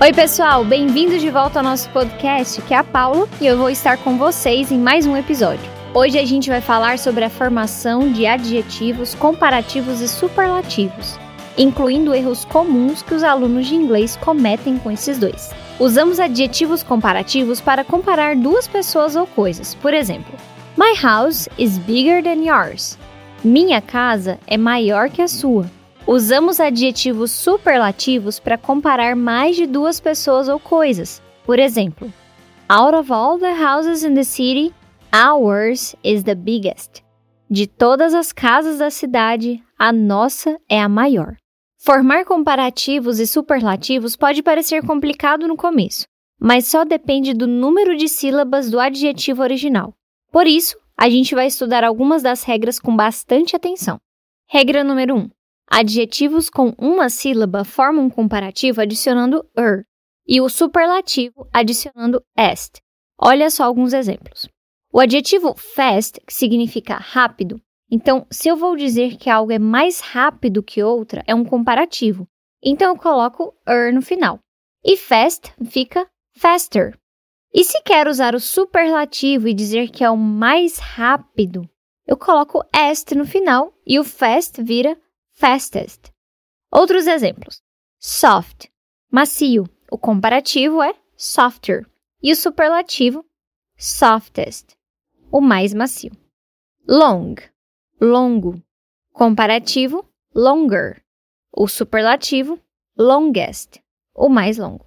Oi, pessoal, bem-vindos de volta ao nosso podcast, que é a Paula, e eu vou estar com vocês em mais um episódio. Hoje a gente vai falar sobre a formação de adjetivos comparativos e superlativos, incluindo erros comuns que os alunos de inglês cometem com esses dois. Usamos adjetivos comparativos para comparar duas pessoas ou coisas. Por exemplo, My house is bigger than yours. Minha casa é maior que a sua. Usamos adjetivos superlativos para comparar mais de duas pessoas ou coisas. Por exemplo, Out of all the houses in the city, ours is the biggest. De todas as casas da cidade, a nossa é a maior. Formar comparativos e superlativos pode parecer complicado no começo, mas só depende do número de sílabas do adjetivo original. Por isso, a gente vai estudar algumas das regras com bastante atenção. Regra número 1. Adjetivos com uma sílaba formam um comparativo adicionando er e o superlativo adicionando est. Olha só alguns exemplos. O adjetivo fast, que significa rápido, então, se eu vou dizer que algo é mais rápido que outra, é um comparativo. Então, eu coloco er no final. E fast fica faster. E se quero usar o superlativo e dizer que é o mais rápido, eu coloco est no final e o fast vira fastest. Outros exemplos: soft, macio. O comparativo é softer e o superlativo softest, o mais macio. Long, longo. Comparativo longer. O superlativo longest, o mais longo.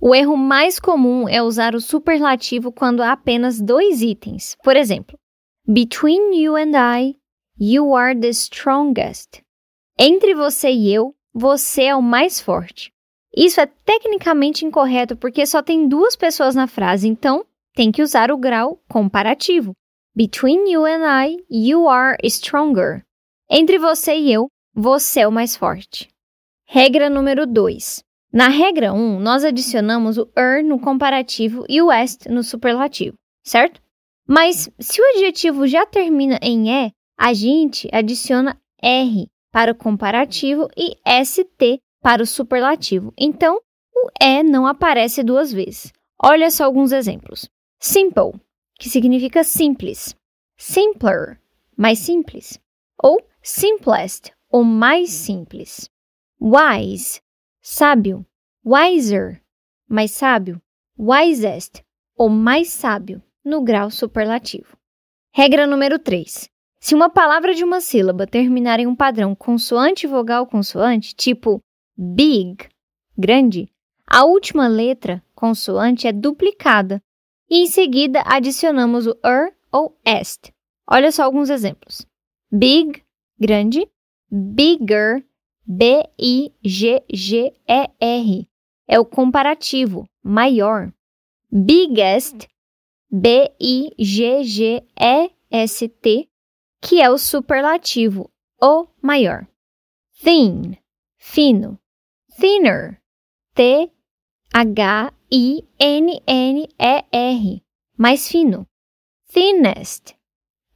O erro mais comum é usar o superlativo quando há apenas dois itens. Por exemplo, Between you and I, you are the strongest. Entre você e eu, você é o mais forte. Isso é tecnicamente incorreto porque só tem duas pessoas na frase, então tem que usar o grau comparativo. Between you and I, you are stronger. Entre você e eu, você é o mais forte. Regra número 2. Na regra 1, nós adicionamos o er no comparativo e o est no superlativo, certo? Mas se o adjetivo já termina em e, a gente adiciona r para o comparativo e st para o superlativo. Então, o e não aparece duas vezes. Olha só alguns exemplos. Simple, que significa simples. Simpler, mais simples. Ou simplest, o mais simples. Wise, sábio, wiser, mais sábio, wisest, ou mais sábio, no grau superlativo. Regra número 3. Se uma palavra de uma sílaba terminar em um padrão consoante vogal consoante, tipo big, grande, a última letra consoante é duplicada e em seguida adicionamos o er ou est. Olha só alguns exemplos. Big, grande, bigger, B-I-G-G-E-R. É o comparativo, maior. Biggest, B-I-G-G-E-S-T, que é o superlativo, o maior. Thin, fino. Thinner, T-H-I-N-N-E-R, mais fino. Thinnest,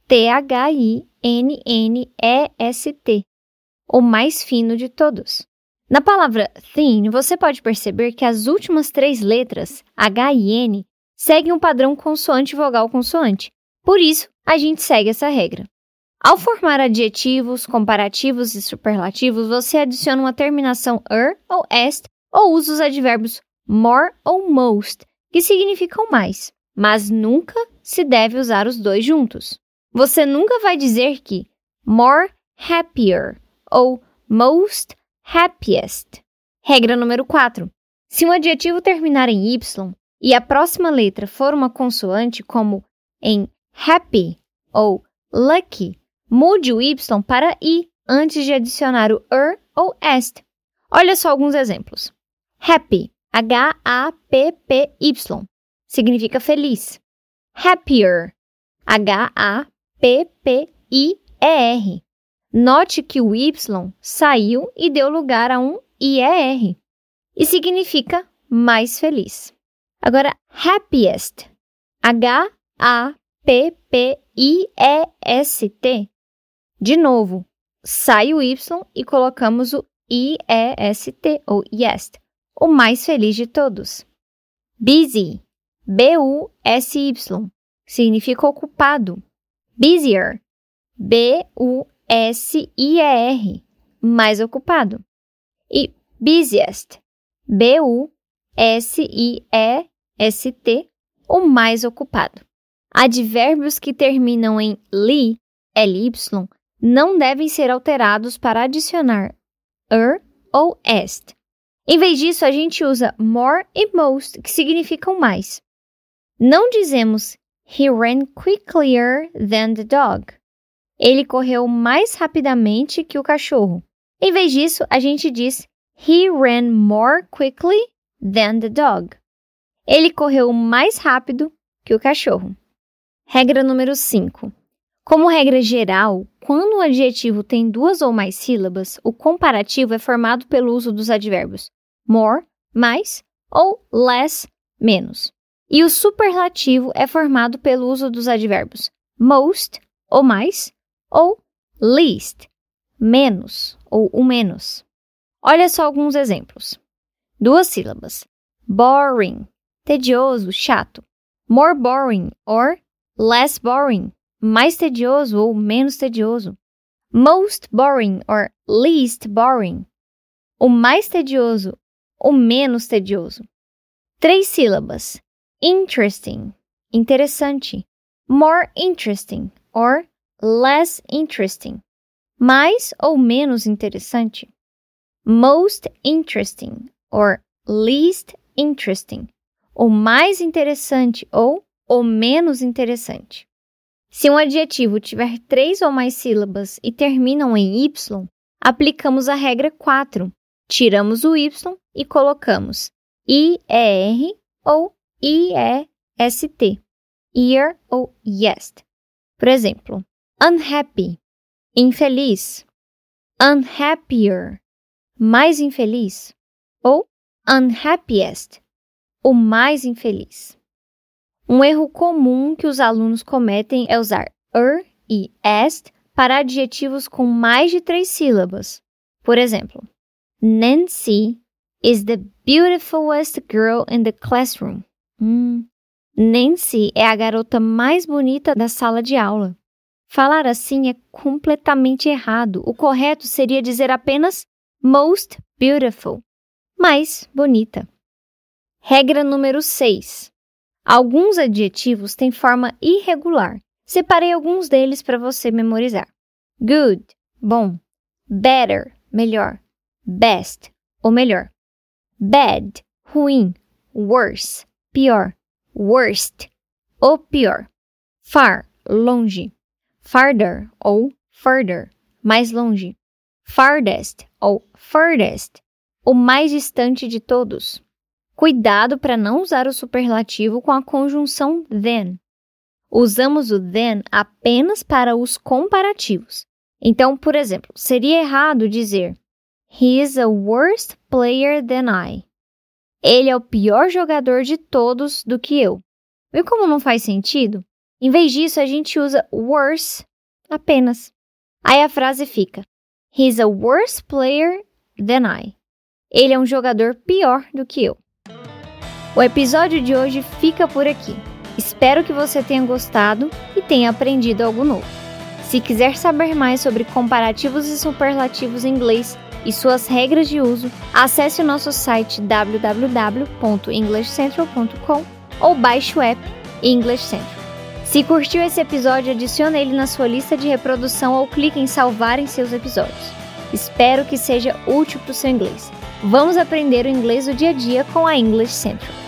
T-H-I-N-N-E-S-T, o mais fino de todos. Na palavra thin, você pode perceber que as últimas três letras, H e N, seguem um padrão consoante-vogal-consoante. Por isso, a gente segue essa regra. Ao formar adjetivos, comparativos e superlativos, você adiciona uma terminação er ou est ou usa os advérbios more ou most, que significam mais, mas nunca se deve usar os dois juntos. Você nunca vai dizer que more happier ou most happiest. Regra número 4. Se um adjetivo terminar em y e a próxima letra for uma consoante, como em happy ou lucky, mude o y para i antes de adicionar o er ou est. Olha só alguns exemplos. Happy, H-A-P-P-Y, significa feliz. Happier, H-A-P-P-I-E-R, Note que o Y saiu e deu lugar a um IER e significa mais feliz. Agora, happiest, H-A-P-P-I-E-S-T. De novo, sai o Y e colocamos o I-E-S-T ou IEST, o mais feliz de todos. Busy, B-U-S-Y, significa ocupado. Busier, B-U-S-I-E-R, mais ocupado. E busiest, B-U-S-I-E-S-T, o mais ocupado. Advérbios que terminam em li, ly, não devem ser alterados para adicionar er ou est. Em vez disso, a gente usa more e most, que significam mais. Não dizemos He ran quicklier than the dog. Ele correu mais rapidamente que o cachorro. Em vez disso, a gente diz He ran more quickly than the dog. Ele correu mais rápido que o cachorro. Regra número 5. Como regra geral, quando um adjetivo tem duas ou mais sílabas, o comparativo é formado pelo uso dos advérbios more, mais, ou less, menos. E o superlativo é formado pelo uso dos advérbios most, ou mais, ou least, menos, ou o menos. Olha só alguns exemplos. Duas sílabas. Boring, tedioso, chato. More boring or less boring, mais tedioso ou menos tedioso. Most boring or least boring, o mais tedioso, o menos tedioso. Três sílabas. Interesting, interessante. More interesting or less interesting, mais ou menos interessante. Most interesting or least interesting, o mais interessante ou o menos interessante. Se um adjetivo tiver três ou mais sílabas e terminam em y, aplicamos a regra 4. Tiramos o y e colocamos IER ou IEST, ear ou yes. Por exemplo, unhappy, infeliz, unhappier, mais infeliz, ou unhappiest, o mais infeliz. Um erro comum que os alunos cometem é usar er e est para adjetivos com mais de três sílabas. Por exemplo, Nancy is the beautifulest girl in the classroom. Hum. Nancy é a garota mais bonita da sala de aula. Falar assim é completamente errado. O correto seria dizer apenas most beautiful, mais bonita. Regra número 6. Alguns adjetivos têm forma irregular. Separei alguns deles para você memorizar. Good, bom. Better, melhor. Best, ou melhor. Bad, ruim. Worse, pior. Worst, ou pior. Far, longe. Farther, ou further, mais longe. Farthest, ou furthest, o mais distante de todos. Cuidado para não usar o superlativo com a conjunção then. Usamos o then apenas para os comparativos. Então, por exemplo, seria errado dizer He is a worse player than I. Ele é o pior jogador de todos do que eu. Viu como não faz sentido? Em vez disso, a gente usa worse apenas. Aí a frase fica: He's a worse player than I. Ele é um jogador pior do que eu. O episódio de hoje fica por aqui. Espero que você tenha gostado e tenha aprendido algo novo. Se quiser saber mais sobre comparativos e superlativos em inglês e suas regras de uso, acesse o nosso site www.englishcentral.com ou baixe o app English Central. Se curtiu esse episódio, adicione ele na sua lista de reprodução ou clique em salvar em seus episódios. Espero que seja útil para o seu inglês. Vamos aprender o inglês do dia a dia com a English Central.